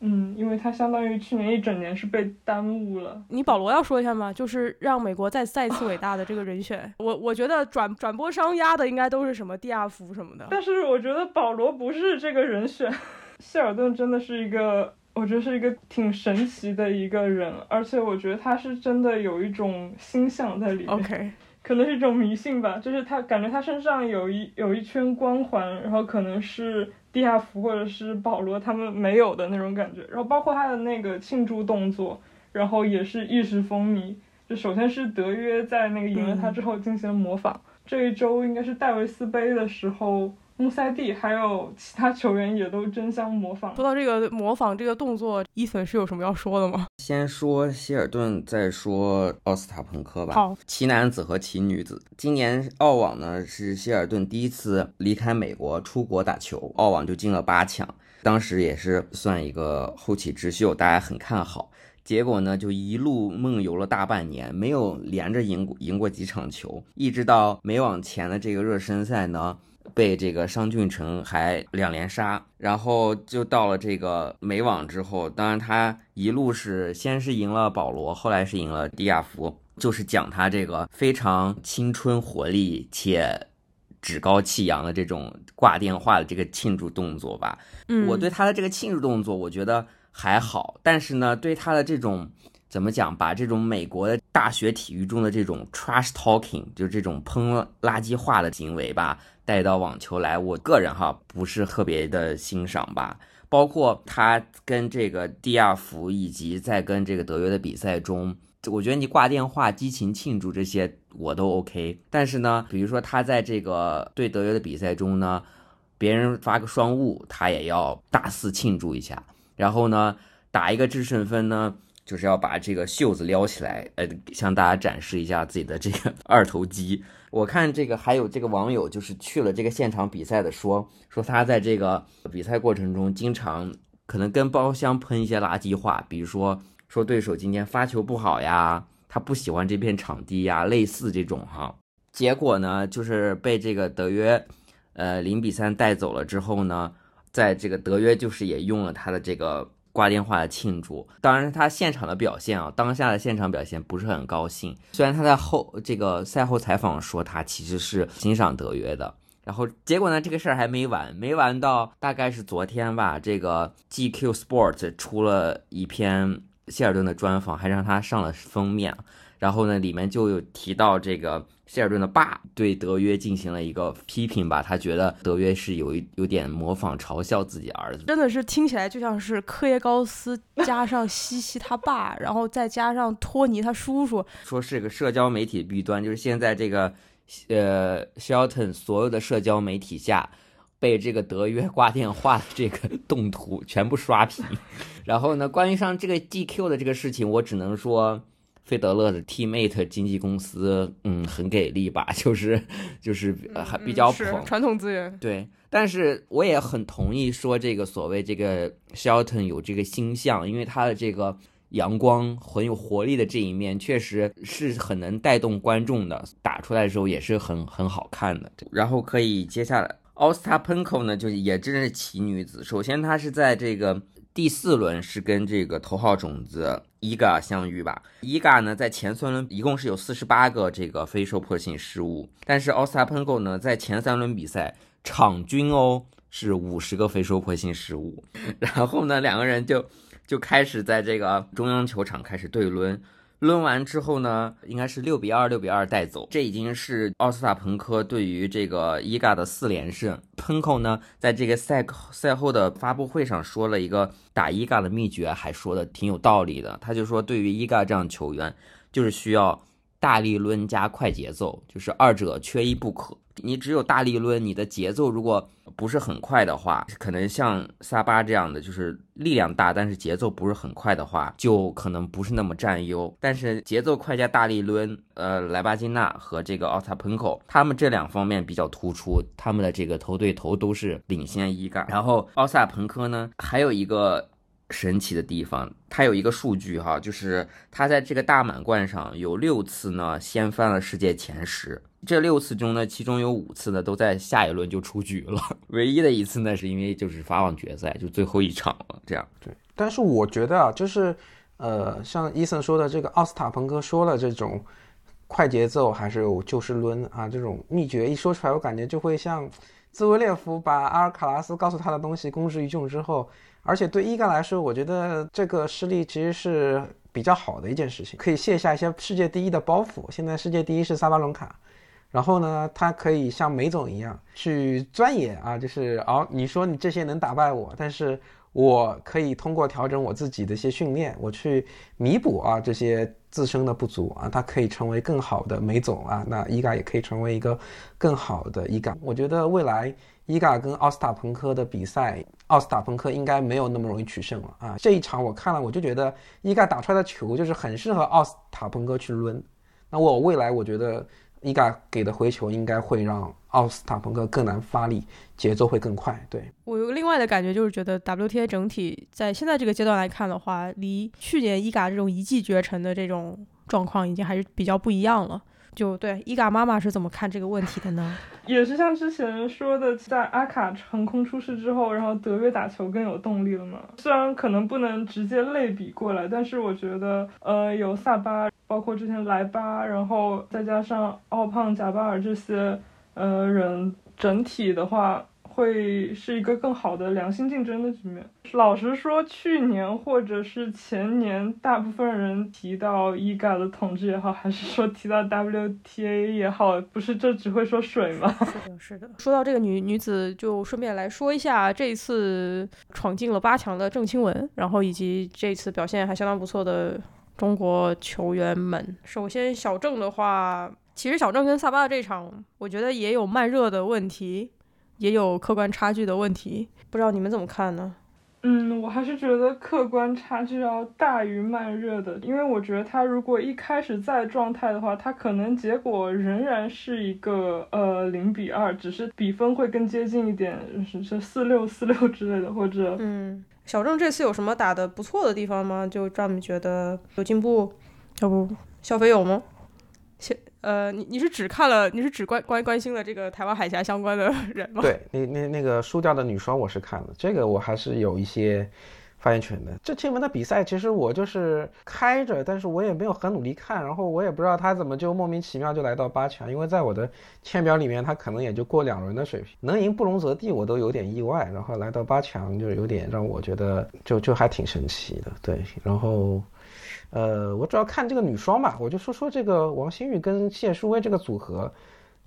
嗯，因为他相当于去年一整年是被耽误了。你保罗要说一下吗？就是让美国再再次伟大的这个人选，(laughs) 我我觉得转转播商压的应该都是什么蒂亚福什么的。但是我觉得保罗不是这个人选，(laughs) 谢尔顿真的是一个，我觉得是一个挺神奇的一个人，而且我觉得他是真的有一种星象在里面。OK，可能是一种迷信吧，就是他感觉他身上有一有一圈光环，然后可能是。地下服或者是保罗他们没有的那种感觉，然后包括他的那个庆祝动作，然后也是一时风靡。就首先是德约在那个赢了他之后进行了模仿，这一周应该是戴维斯杯的时候。穆塞蒂还有其他球员也都争相模仿。说到这个模仿这个动作，伊粉是有什么要说的吗？(laughs) 先说希尔顿，再说奥斯塔彭科吧。好，奇男子和奇女子，今年澳网呢是希尔顿第一次离开美国出国打球，澳网就进了八强，当时也是算一个后起之秀，大家很看好。结果呢就一路梦游了大半年，没有连着赢过赢过几场球，一直到美网前的这个热身赛呢。被这个商俊成还两连杀，然后就到了这个美网之后，当然他一路是先是赢了保罗，后来是赢了迪亚福，就是讲他这个非常青春活力且趾高气扬的这种挂电话的这个庆祝动作吧。嗯，我对他的这个庆祝动作我觉得还好，但是呢，对他的这种怎么讲，把这种美国的大学体育中的这种 trash talking，就这种喷垃圾话的行为吧。带到网球来，我个人哈不是特别的欣赏吧。包括他跟这个蒂亚福，以及在跟这个德约的比赛中，我觉得你挂电话激情庆祝这些我都 OK。但是呢，比如说他在这个对德约的比赛中呢，别人发个双误，他也要大肆庆祝一下。然后呢，打一个制胜分呢。就是要把这个袖子撩起来，呃，向大家展示一下自己的这个 (laughs) 二头肌。我看这个还有这个网友就是去了这个现场比赛的，说说他在这个比赛过程中经常可能跟包厢喷一些垃圾话，比如说说对手今天发球不好呀，他不喜欢这片场地呀，类似这种哈。结果呢，就是被这个德约，呃，零比三带走了之后呢，在这个德约就是也用了他的这个。挂电话的庆祝，当然他现场的表现啊，当下的现场表现不是很高兴。虽然他在后这个赛后采访说他其实是欣赏德约的，然后结果呢，这个事儿还没完，没完到大概是昨天吧，这个 GQ Sport 出了一篇谢尔顿的专访，还让他上了封面。然后呢，里面就有提到这个希尔顿的爸对德约进行了一个批评吧，他觉得德约是有一有点模仿嘲笑自己儿子，真的是听起来就像是科耶高斯加上西西他爸，然后再加上托尼他叔叔，说是个社交媒体弊端，就是现在这个呃 Shelton 所有的社交媒体下被这个德约挂电话的这个动图全部刷屏，(laughs) 然后呢，关于上这个 GQ 的这个事情，我只能说。费德勒的 Teammate 经纪公司，嗯，很给力吧？(laughs) 就是就是还比较捧传统资源。对，但是我也很同意说这个所谓这个 Shelton 有这个星象，因为他的这个阳光很有活力的这一面，确实是很能带动观众的。打出来的时候也是很很好看的。然后可以接下来奥斯塔喷口呢，就也真是奇女子。首先她是在这个。第四轮是跟这个头号种子伊嘎相遇吧。伊嘎呢，在前三轮一共是有四十八个这个非受迫性失误，但是奥斯塔喷狗呢，在前三轮比赛场均哦是五十个非受迫性失误。(laughs) 然后呢，两个人就就开始在这个中央球场开始对抡。抡完之后呢，应该是六比二，六比二带走。这已经是奥斯塔彭科对于这个伊嘎的四连胜。喷口呢，在这个赛赛后的发布会上说了一个打伊嘎的秘诀，还说的挺有道理的。他就说，对于伊嘎这样球员，就是需要大力抡加快节奏，就是二者缺一不可。你只有大力抡，你的节奏如果不是很快的话，可能像萨巴这样的，就是力量大，但是节奏不是很快的话，就可能不是那么占优。但是节奏快加大力抡，呃，莱巴金娜和这个奥萨喷口，他们这两方面比较突出，他们的这个头对头都是领先一杆。然后奥萨彭科呢，还有一个。神奇的地方，他有一个数据哈，就是他在这个大满贯上有六次呢，掀翻了世界前十。这六次中呢，其中有五次呢都在下一轮就出局了。(laughs) 唯一的一次呢，是因为就是法网决赛就最后一场了。这样对，但是我觉得啊，就是呃，像伊森说的这个奥斯塔彭哥说了这种快节奏还是有就事论啊这种秘诀一说出来，我感觉就会像兹维列夫把阿尔卡拉斯告诉他的东西公之于众之后。而且对伊嘎来说，我觉得这个失利其实是比较好的一件事情，可以卸下一些世界第一的包袱。现在世界第一是萨巴伦卡，然后呢，他可以像梅总一样去钻研啊，就是哦，你说你这些能打败我，但是我可以通过调整我自己的一些训练，我去弥补啊这些自身的不足啊，他可以成为更好的梅总啊，那伊嘎也可以成为一个更好的伊嘎。我觉得未来。伊嘎跟奥斯塔彭科的比赛，奥斯塔彭科应该没有那么容易取胜了啊！这一场我看了，我就觉得伊嘎打出来的球就是很适合奥斯塔彭科去抡。那我未来我觉得，伊嘎给的回球应该会让奥斯塔彭科更难发力，节奏会更快。对我有另外的感觉，就是觉得 WTA 整体在现在这个阶段来看的话，离去年伊嘎这种一骑绝尘的这种状况已经还是比较不一样了。就对伊嘎妈妈是怎么看这个问题的呢？(laughs) 也是像之前说的，在阿卡横空出世之后，然后德约打球更有动力了嘛。虽然可能不能直接类比过来，但是我觉得，呃，有萨巴，包括之前莱巴，然后再加上奥胖、贾巴尔这些，呃，人整体的话。会是一个更好的良性竞争的局面。老实说，去年或者是前年，大部分人提到伊嘎的统治也好，还是说提到 WTA 也好，不是这只会说水吗？(laughs) 是的，是的。说到这个女女子，就顺便来说一下这一次闯进了八强的郑钦文，然后以及这次表现还相当不错的中国球员们。首先，小郑的话，其实小郑跟萨巴的这场，我觉得也有慢热的问题。也有客观差距的问题，不知道你们怎么看呢？嗯，我还是觉得客观差距要大于慢热的，因为我觉得他如果一开始在状态的话，他可能结果仍然是一个呃零比二，只是比分会更接近一点，是是四六四六之类的，或者嗯，小郑这次有什么打的不错的地方吗？就让你觉得有进步？要不小飞有吗？呃，你你是只看了，你是只关关关心了这个台湾海峡相关的人吗？(laughs) 对，那那那个输掉的女双我是看了，这个我还是有一些发言权的。这新闻的比赛其实我就是开着，但是我也没有很努力看，然后我也不知道他怎么就莫名其妙就来到八强，因为在我的签表里面他可能也就过两轮的水平，能赢布隆泽蒂我都有点意外，然后来到八强就有点让我觉得就就还挺神奇的，对，然后。呃，我主要看这个女双吧，我就说说这个王欣玉跟谢淑薇这个组合，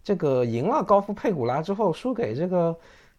这个赢了高夫佩古拉之后，输给这个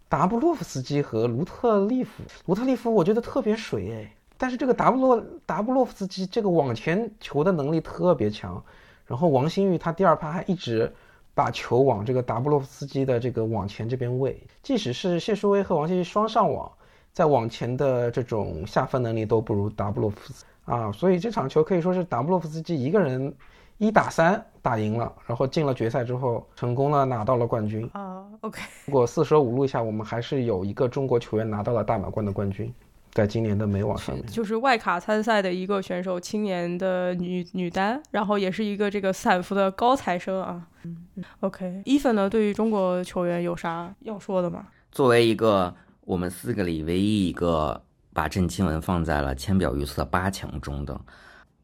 达布洛夫斯基和卢特利夫。卢特利夫我觉得特别水哎，但是这个达布洛达布洛夫斯基这个网前球的能力特别强，然后王欣玉她第二盘还一直把球往这个达布洛夫斯基的这个网前这边喂，即使是谢淑薇和王欣玉双上网，在网前的这种下分能力都不如达布洛夫斯。啊，所以这场球可以说是达布洛夫斯基一个人一打三打赢了，然后进了决赛之后，成功了拿到了冠军啊。OK，如果四舍五入一下，我们还是有一个中国球员拿到了大满贯的冠军，在今年的美网上面，就是外卡参赛的一个选手，青年的女女单，然后也是一个这个散服的高材生啊。嗯，OK，伊芬呢，对于中国球员有啥要说的吗？作为一个我们四个里唯一一个。把郑钦文放在了签表预测八强中的，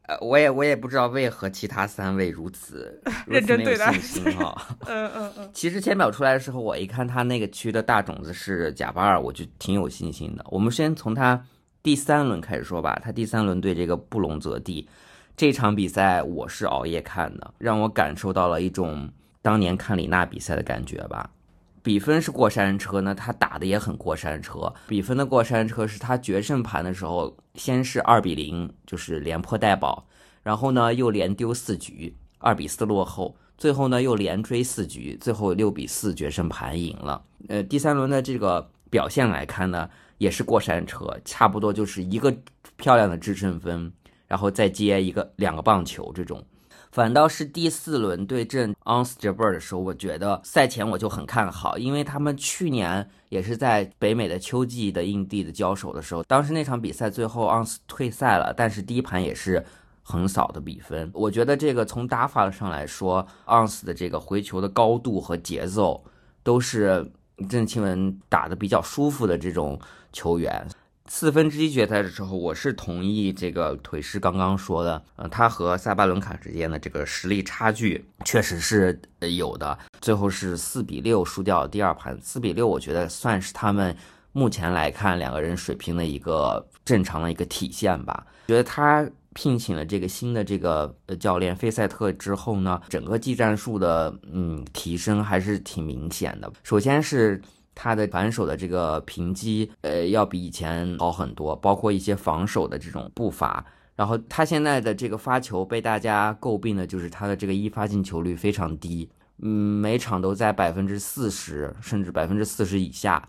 呃，我也我也不知道为何其他三位如此 (laughs) 认真对待信心 (laughs) 哈。嗯嗯嗯。其实签表出来的时候，我一看他那个区的大种子是贾巴尔，我就挺有信心的。我们先从他第三轮开始说吧。他第三轮对这个布隆泽蒂这场比赛，我是熬夜看的，让我感受到了一种当年看李娜比赛的感觉吧。比分是过山车呢，他打的也很过山车。比分的过山车是他决胜盘的时候，先是二比零，就是连破带保，然后呢又连丢四局，二比四落后，最后呢又连追四局，最后六比四决胜盘赢了。呃，第三轮的这个表现来看呢，也是过山车，差不多就是一个漂亮的制胜分，然后再接一个两个棒球这种。反倒是第四轮对阵 Ons Jabeur 的时候，我觉得赛前我就很看好，因为他们去年也是在北美的秋季的硬地的交手的时候，当时那场比赛最后 Ons 退赛了，但是第一盘也是横扫的比分。我觉得这个从打法上来说，Ons 的这个回球的高度和节奏都是郑钦文打的比较舒服的这种球员。四分之一决赛的时候，我是同意这个腿师刚刚说的，呃，他和萨巴伦卡之间的这个实力差距确实是有的。最后是四比六输掉第二盘，四比六，我觉得算是他们目前来看两个人水平的一个正常的一个体现吧。觉得他聘请了这个新的这个呃教练费塞特之后呢，整个技战术的嗯提升还是挺明显的。首先是。他的反手的这个平击，呃，要比以前好很多，包括一些防守的这种步伐。然后他现在的这个发球被大家诟病的就是他的这个一发进球率非常低，嗯，每场都在百分之四十甚至百分之四十以下。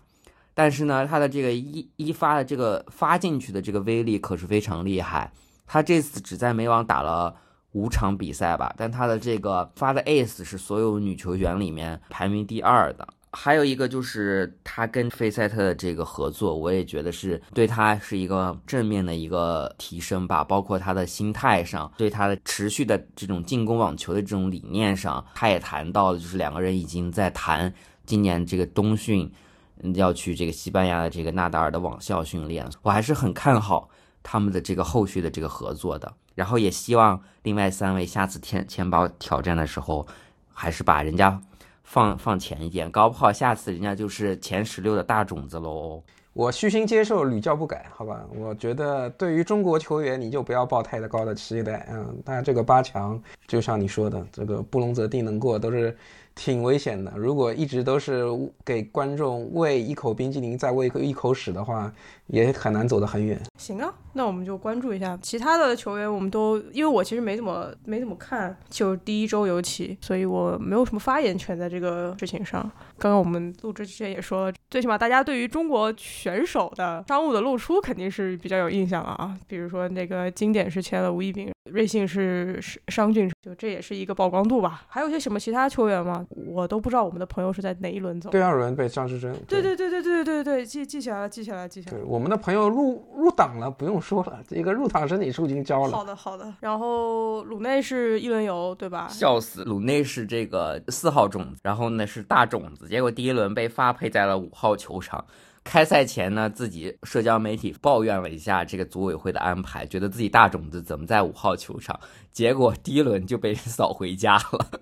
但是呢，他的这个一一发的这个发进去的这个威力可是非常厉害。他这次只在美网打了五场比赛吧，但他的这个发的 ace 是所有女球员里面排名第二的。还有一个就是他跟费塞特的这个合作，我也觉得是对他是一个正面的一个提升吧，包括他的心态上，对他的持续的这种进攻网球的这种理念上，他也谈到了，就是两个人已经在谈今年这个冬训要去这个西班牙的这个纳达尔的网校训练，我还是很看好他们的这个后续的这个合作的，然后也希望另外三位下次天钱包挑战的时候，还是把人家。放放前一点，搞不好下次人家就是前十六的大种子喽。我虚心接受，屡教不改，好吧？我觉得对于中国球员，你就不要抱太高的期待。嗯，但这个八强，就像你说的，这个不龙则定能过，都是。挺危险的，如果一直都是给观众喂一口冰激凌，再喂一口屎的话，也很难走得很远。行啊，那我们就关注一下其他的球员。我们都因为我其实没怎么没怎么看，就第一周尤其，所以我没有什么发言权在这个事情上。刚刚我们录制之前也说了，最起码大家对于中国选手的商务的露出肯定是比较有印象了啊。比如说那个经典是签了吴亦斌，瑞幸是商俊，就这也是一个曝光度吧。还有些什么其他球员吗？我都不知道我们的朋友是在哪一轮走。第二轮被张志臻。对对对对对对对对，记记起来了，记起来了，记起来了。我们的朋友入入党了，不用说了，这个入党申请书已经交了。好的好的。然后鲁内是一轮游，对吧？笑死，鲁内是这个四号种子，然后呢是大种子，结果第一轮被发配在了五号球场。开赛前呢，自己社交媒体抱怨了一下这个组委会的安排，觉得自己大种子怎么在五号球场，结果第一轮就被扫回家了。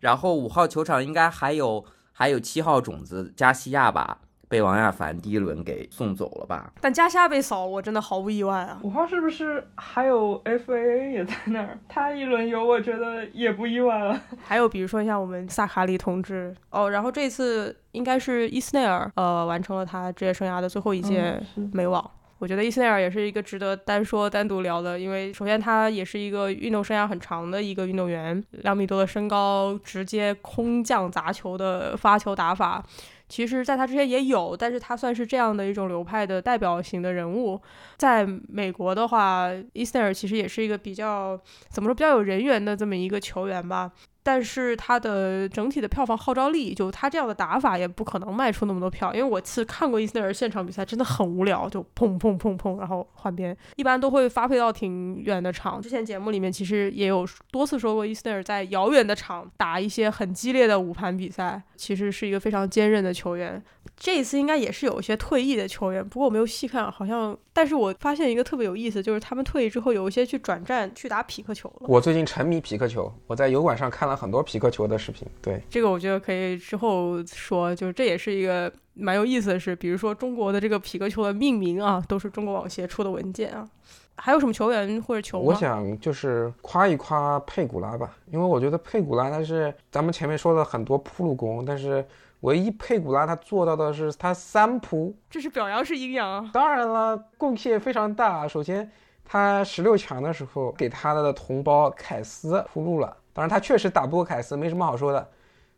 然后五号球场应该还有还有七号种子加西亚吧，被王亚凡第一轮给送走了吧？但加西亚被扫，我真的毫无意外啊。五号是不是还有 FAA 也在那儿？他一轮游，我觉得也不意外了。还有比如说像我们萨卡里同志哦，然后这次应该是伊斯内尔呃完成了他职业生涯的最后一届美网。我觉得伊斯内尔也是一个值得单说单独聊的，因为首先他也是一个运动生涯很长的一个运动员，两米多的身高，直接空降砸球的发球打法，其实在他之前也有，但是他算是这样的一种流派的代表型的人物。在美国的话，伊斯内尔其实也是一个比较怎么说比较有人缘的这么一个球员吧。但是他的整体的票房号召力，就他这样的打法也不可能卖出那么多票。因为我次看过伊斯内尔现场比赛，真的很无聊，就砰砰砰砰，然后换边，一般都会发配到挺远的场。之前节目里面其实也有多次说过，伊斯内尔在遥远的场打一些很激烈的五盘比赛，其实是一个非常坚韧的球员。这一次应该也是有一些退役的球员，不过我没有细看，好像。但是我发现一个特别有意思，就是他们退役之后有一些去转战去打匹克球了。我最近沉迷匹克球，我在油管上看了很多匹克球的视频。对，这个我觉得可以之后说，就是这也是一个蛮有意思的事。比如说中国的这个匹克球的命名啊，都是中国网协出的文件啊。还有什么球员或者球？我想就是夸一夸佩古拉吧，因为我觉得佩古拉他是咱们前面说了很多铺路工，但是。唯一佩古拉他做到的是他三扑，这是表扬是阴阳啊！当然了，贡献非常大。首先，他十六强的时候给他的同胞凯斯铺路了，当然他确实打不过凯斯，没什么好说的。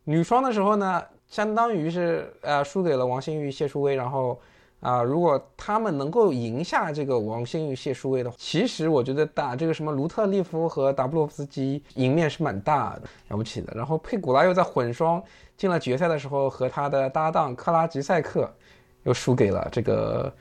女双的时候呢，相当于是呃输给了王欣玉、谢淑薇，然后啊，如果他们能够赢下这个王欣玉、谢淑薇的话，其实我觉得打这个什么卢特利夫和达布洛夫斯基赢面是蛮大的，了不起的。然后佩古拉又在混双。进了决赛的时候，和他的搭档克拉吉塞克又输给了这个。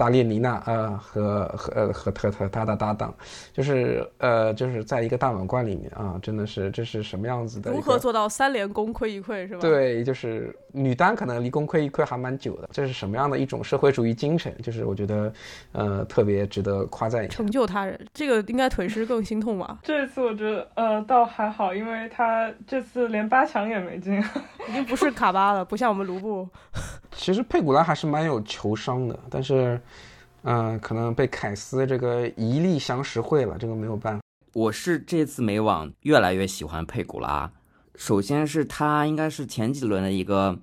达列尼娜啊，和和和和特特他的搭档，就是呃就是在一个大满贯里面啊，真的是这是什么样子的？如何做到三连功亏一篑是吧？对，就是女单可能离功亏一篑还蛮久的。这是什么样的一种社会主义精神？就是我觉得呃特别值得夸赞。成就他人，这个应该腿师更心痛吧？(laughs) 这次我觉得呃倒还好，因为他这次连八强也没进，(laughs) 已经不是卡巴了，不像我们卢布。(laughs) 其实佩古拉还是蛮有球商的，但是。嗯，可能被凯斯这个一力降实惠了，这个没有办法。我是这次美网越来越喜欢佩古拉。首先是他应该是前几轮的一个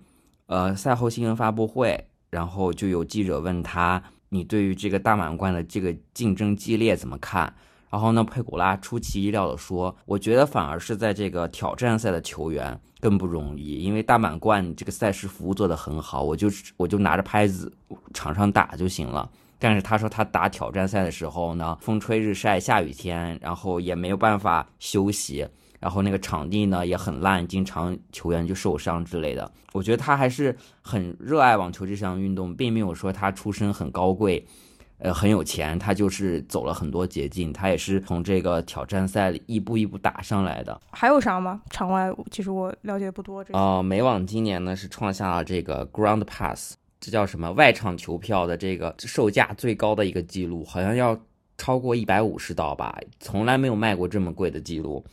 呃赛后新闻发布会，然后就有记者问他，你对于这个大满贯的这个竞争激烈怎么看？然后呢，佩古拉出其意料的说，我觉得反而是在这个挑战赛的球员更不容易，因为大满贯这个赛事服务做得很好，我就我就拿着拍子场上打就行了。但是他说他打挑战赛的时候呢，风吹日晒下雨天，然后也没有办法休息，然后那个场地呢也很烂，经常球员就受伤之类的。我觉得他还是很热爱网球这项运动，并没有说他出身很高贵。呃，很有钱，他就是走了很多捷径，他也是从这个挑战赛里一步一步打上来的。还有啥吗？场外其实我了解不多。哦，美网今年呢是创下了这个 Ground Pass，这叫什么外场球票的这个售价最高的一个记录，好像要超过一百五十刀吧，从来没有卖过这么贵的记录。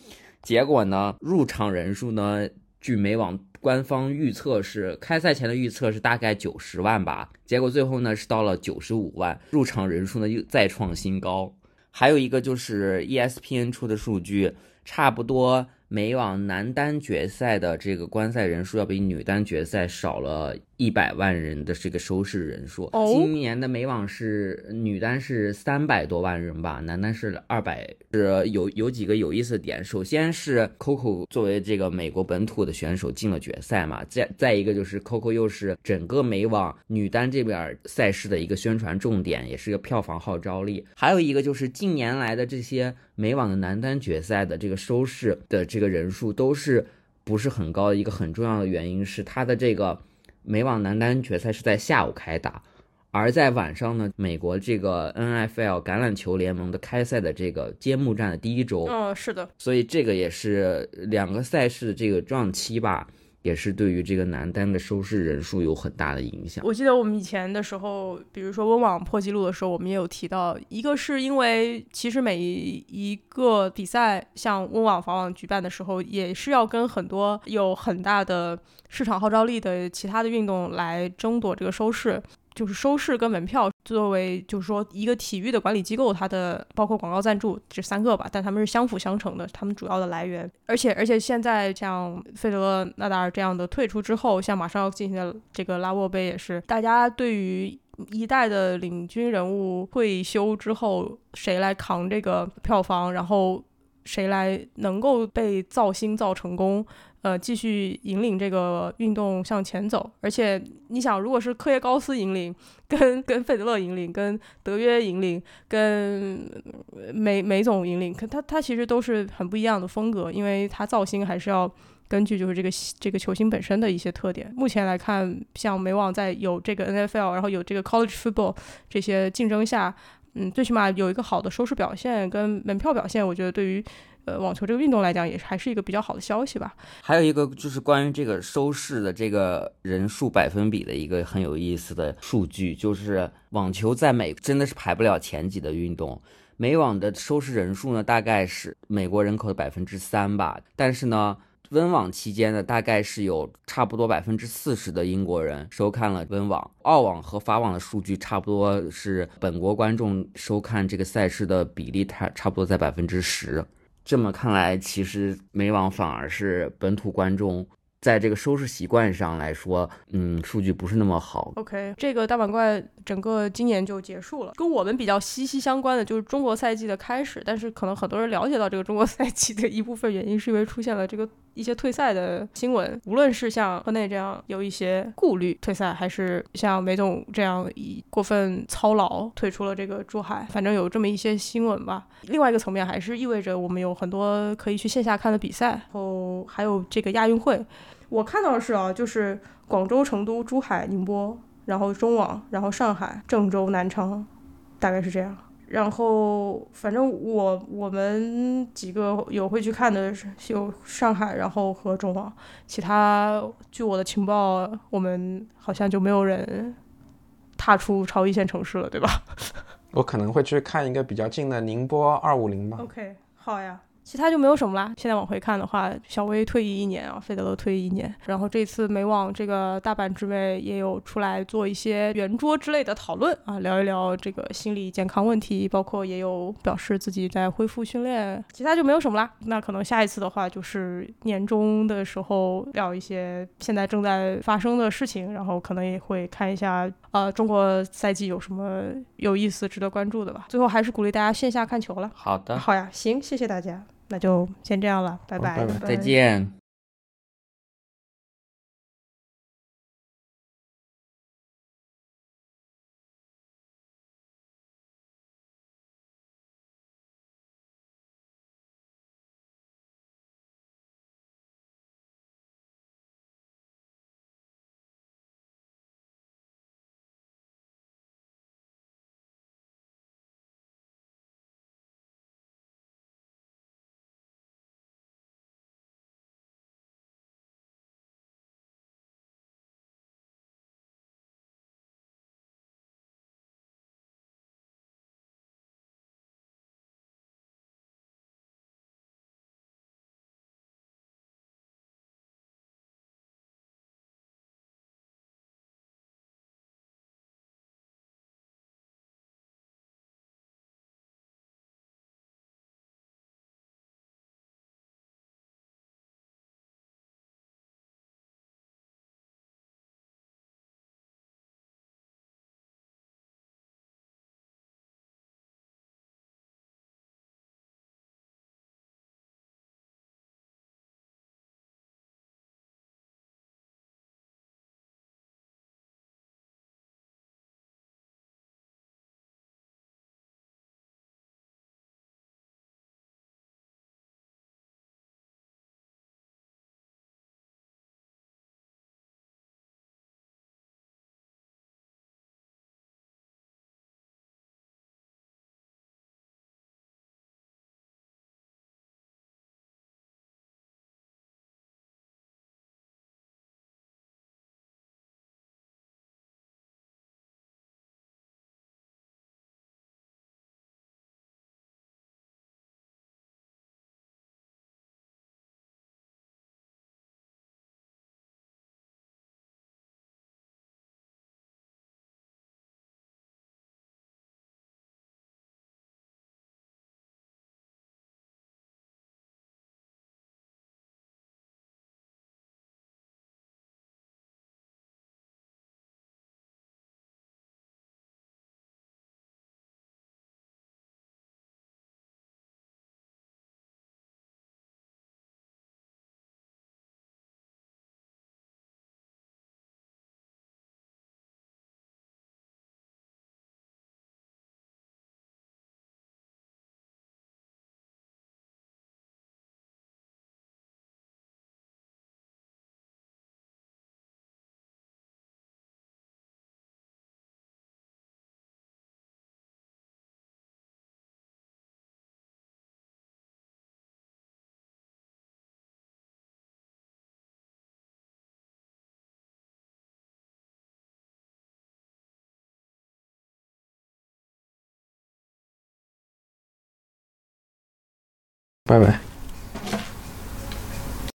结果呢，入场人数呢，据美网。官方预测是开赛前的预测是大概九十万吧，结果最后呢是到了九十五万，入场人数呢又再创新高。还有一个就是 ESPN 出的数据，差不多。美网男单决赛的这个观赛人数要比女单决赛少了一百万人的这个收视人数。今年的美网是女单是三百多万人吧，男单是二百。是有有几个有意思的点，首先是 Coco 作为这个美国本土的选手进了决赛嘛，再再一个就是 Coco 又是整个美网女单这边赛事的一个宣传重点，也是个票房号召力。还有一个就是近年来的这些美网的男单决赛的这个收视的这个。人数都是不是很高的一个很重要的原因是它的这个美网男单决赛是在下午开打，而在晚上呢，美国这个 NFL 橄榄球联盟的开赛的这个揭幕战的第一周，嗯，是的，所以这个也是两个赛事的这个撞期吧。也是对于这个男单的收视人数有很大的影响。我记得我们以前的时候，比如说温网破纪录的时候，我们也有提到，一个是因为其实每一个比赛，像温网、法网举办的时候，也是要跟很多有很大的市场号召力的其他的运动来争夺这个收视。就是收视跟门票作为，就是说一个体育的管理机构，它的包括广告赞助这三个吧，但他们是相辅相成的，他们主要的来源。而且而且现在像费德勒、纳达尔这样的退出之后，像马上要进行的这个拉沃杯也是，大家对于一代的领军人物退休之后，谁来扛这个票房，然后谁来能够被造星造成功。呃，继续引领这个运动向前走，而且你想，如果是科耶高斯引领，跟跟费德勒引领，跟德约引领，跟梅梅总引领，可他他其实都是很不一样的风格，因为他造星还是要根据就是这个这个球星本身的一些特点。目前来看，像美网在有这个 NFL，然后有这个 College Football 这些竞争下，嗯，最起码有一个好的收视表现跟门票表现，我觉得对于。呃，网球这个运动来讲，也是还是一个比较好的消息吧。还有一个就是关于这个收视的这个人数百分比的一个很有意思的数据，就是网球在美真的是排不了前几的运动。美网的收视人数呢，大概是美国人口的百分之三吧，但是呢。温网期间呢，大概是有差不多百分之四十的英国人收看了温网。澳网和法网的数据差不多是本国观众收看这个赛事的比例，差差不多在百分之十。这么看来，其实美网反而是本土观众。在这个收视习惯上来说，嗯，数据不是那么好。OK，这个大满贯整个今年就结束了。跟我们比较息息相关的就是中国赛季的开始，但是可能很多人了解到这个中国赛季的一部分原因，是因为出现了这个一些退赛的新闻。无论是像河内这样有一些顾虑退赛，还是像梅总这样以过分操劳退出了这个珠海，反正有这么一些新闻吧。另外一个层面还是意味着我们有很多可以去线下看的比赛，然后还有这个亚运会。我看到的是啊，就是广州、成都、珠海、宁波，然后中网，然后上海、郑州、南昌，大概是这样。然后反正我我们几个有会去看的是有上海，然后和中网，其他据我的情报，我们好像就没有人踏出超一线城市了，对吧？(laughs) 我可能会去看一个比较近的宁波二五零吧。OK，好呀。其他就没有什么啦。现在往回看的话，小威退役一年啊，费德勒退役一年。然后这次美网这个大阪之妹也有出来做一些圆桌之类的讨论啊，聊一聊这个心理健康问题，包括也有表示自己在恢复训练。其他就没有什么啦。那可能下一次的话就是年终的时候聊一些现在正在发生的事情，然后可能也会看一下呃中国赛季有什么有意思、值得关注的吧。最后还是鼓励大家线下看球了。好的，好呀，行，谢谢大家。那就先这样了，拜拜，再见。拜拜。